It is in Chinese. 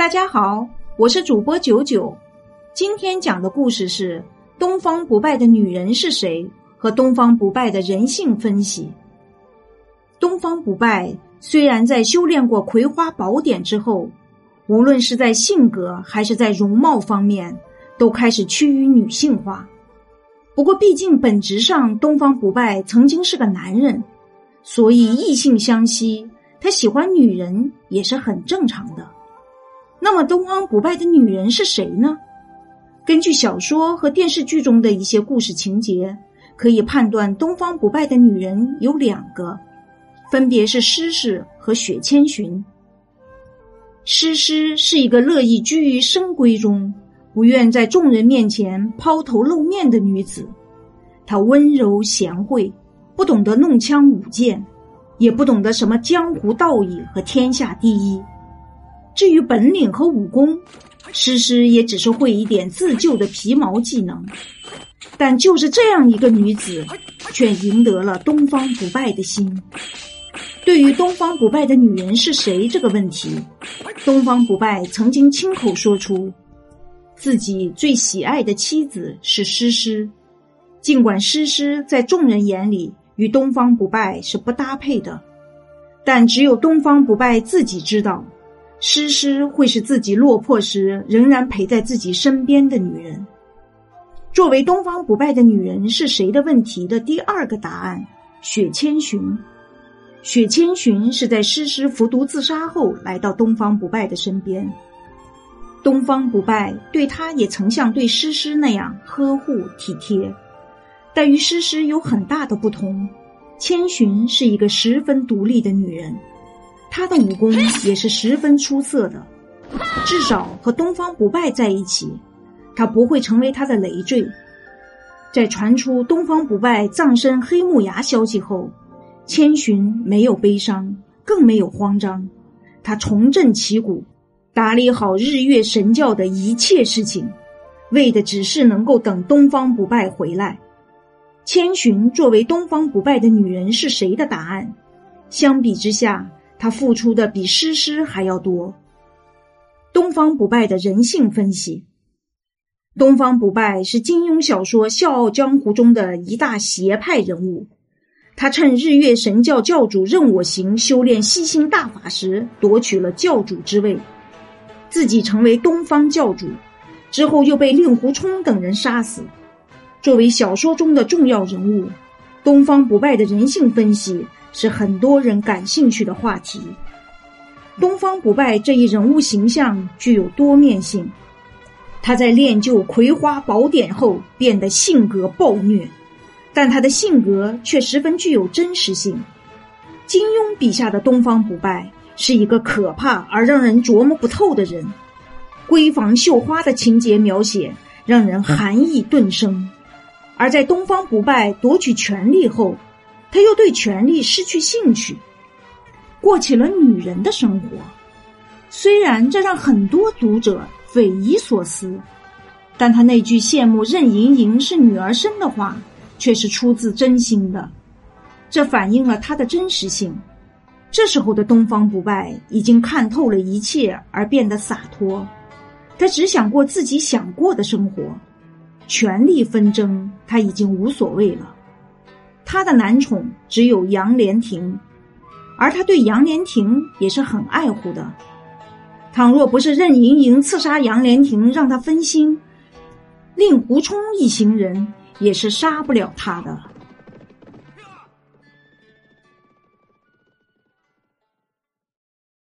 大家好，我是主播九九。今天讲的故事是《东方不败的女人是谁》和《东方不败的人性分析》。东方不败虽然在修炼过葵花宝典之后，无论是在性格还是在容貌方面，都开始趋于女性化。不过，毕竟本质上东方不败曾经是个男人，所以异性相吸，他喜欢女人也是很正常的。那么，东方不败的女人是谁呢？根据小说和电视剧中的一些故事情节，可以判断东方不败的女人有两个，分别是诗诗和雪千寻。诗诗是一个乐意居于深闺中，不愿在众人面前抛头露面的女子。她温柔贤惠，不懂得弄枪舞剑，也不懂得什么江湖道义和天下第一。至于本领和武功，诗诗也只是会一点自救的皮毛技能。但就是这样一个女子，却赢得了东方不败的心。对于东方不败的女人是谁这个问题，东方不败曾经亲口说出，自己最喜爱的妻子是诗诗。尽管诗诗在众人眼里与东方不败是不搭配的，但只有东方不败自己知道。诗诗会是自己落魄时仍然陪在自己身边的女人。作为东方不败的女人是谁的问题的第二个答案，雪千寻。雪千寻是在诗诗服毒自杀后来到东方不败的身边。东方不败对她也曾像对诗诗那样呵护体贴，但与诗诗有很大的不同。千寻是一个十分独立的女人。他的武功也是十分出色的，至少和东方不败在一起，他不会成为他的累赘。在传出东方不败葬身黑木崖消息后，千寻没有悲伤，更没有慌张，他重振旗鼓，打理好日月神教的一切事情，为的只是能够等东方不败回来。千寻作为东方不败的女人是谁的答案？相比之下。他付出的比诗诗还要多。东方不败的人性分析：东方不败是金庸小说《笑傲江湖》中的一大邪派人物。他趁日月神教教主任我行修炼吸星大法时，夺取了教主之位，自己成为东方教主。之后又被令狐冲等人杀死。作为小说中的重要人物，东方不败的人性分析。是很多人感兴趣的话题。东方不败这一人物形象具有多面性。他在练就葵花宝典后变得性格暴虐，但他的性格却十分具有真实性。金庸笔下的东方不败是一个可怕而让人琢磨不透的人。闺房绣花的情节描写让人寒意顿生，而在东方不败夺取权力后。他又对权力失去兴趣，过起了女人的生活。虽然这让很多读者匪夷所思，但他那句羡慕任盈盈是女儿身的话，却是出自真心的。这反映了他的真实性。这时候的东方不败已经看透了一切，而变得洒脱。他只想过自己想过的生活，权力纷争他已经无所谓了。他的男宠只有杨莲亭，而他对杨莲亭也是很爱护的。倘若不是任盈盈刺杀杨莲亭让他分心，令狐冲一行人也是杀不了他的。